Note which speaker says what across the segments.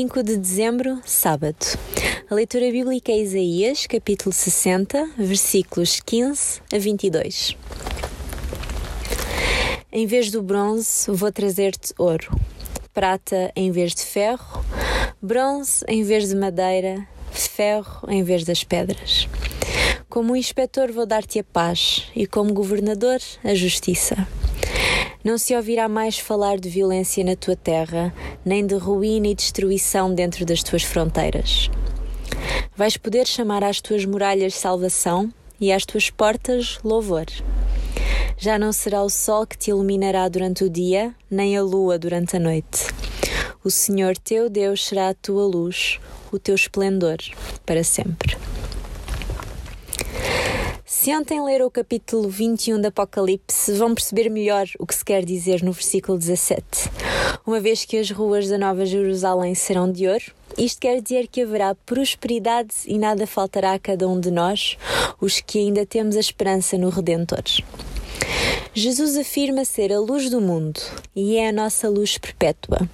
Speaker 1: 5 de dezembro, sábado. A leitura bíblica é Isaías, capítulo 60, versículos 15 a 22. Em vez do bronze, vou trazer-te ouro, prata em vez de ferro, bronze em vez de madeira, ferro em vez das pedras. Como inspetor, vou dar-te a paz, e como governador, a justiça. Não se ouvirá mais falar de violência na tua terra, nem de ruína e destruição dentro das tuas fronteiras. Vais poder chamar às tuas muralhas salvação e às tuas portas louvor. Já não será o sol que te iluminará durante o dia, nem a lua durante a noite. O Senhor teu Deus será a tua luz, o teu esplendor, para sempre. Se ontem leram o capítulo 21 do Apocalipse, vão perceber melhor o que se quer dizer no versículo 17. Uma vez que as ruas da Nova Jerusalém serão de ouro, isto quer dizer que haverá prosperidade e nada faltará a cada um de nós, os que ainda temos a esperança no Redentor. Jesus afirma ser a luz do mundo e é a nossa luz perpétua.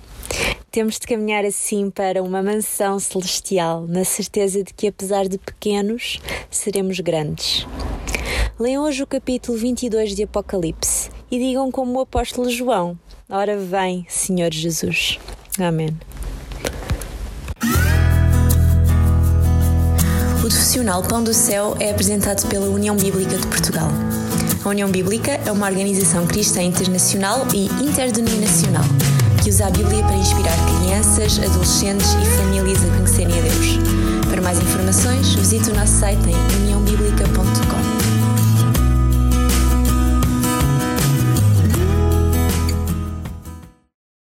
Speaker 1: Temos de caminhar assim para uma mansão celestial, na certeza de que, apesar de pequenos, seremos grandes. Leiam hoje o capítulo 22 de Apocalipse e digam como o apóstolo João: Ora vem, Senhor Jesus. Amém.
Speaker 2: O profissional Pão do Céu é apresentado pela União Bíblica de Portugal. A União Bíblica é uma organização cristã internacional e interdenominacional que usa a Bíblia para inspirar crianças, adolescentes e famílias a conhecerem a Deus. Para mais informações, visite o nosso site em uniãobíblica.com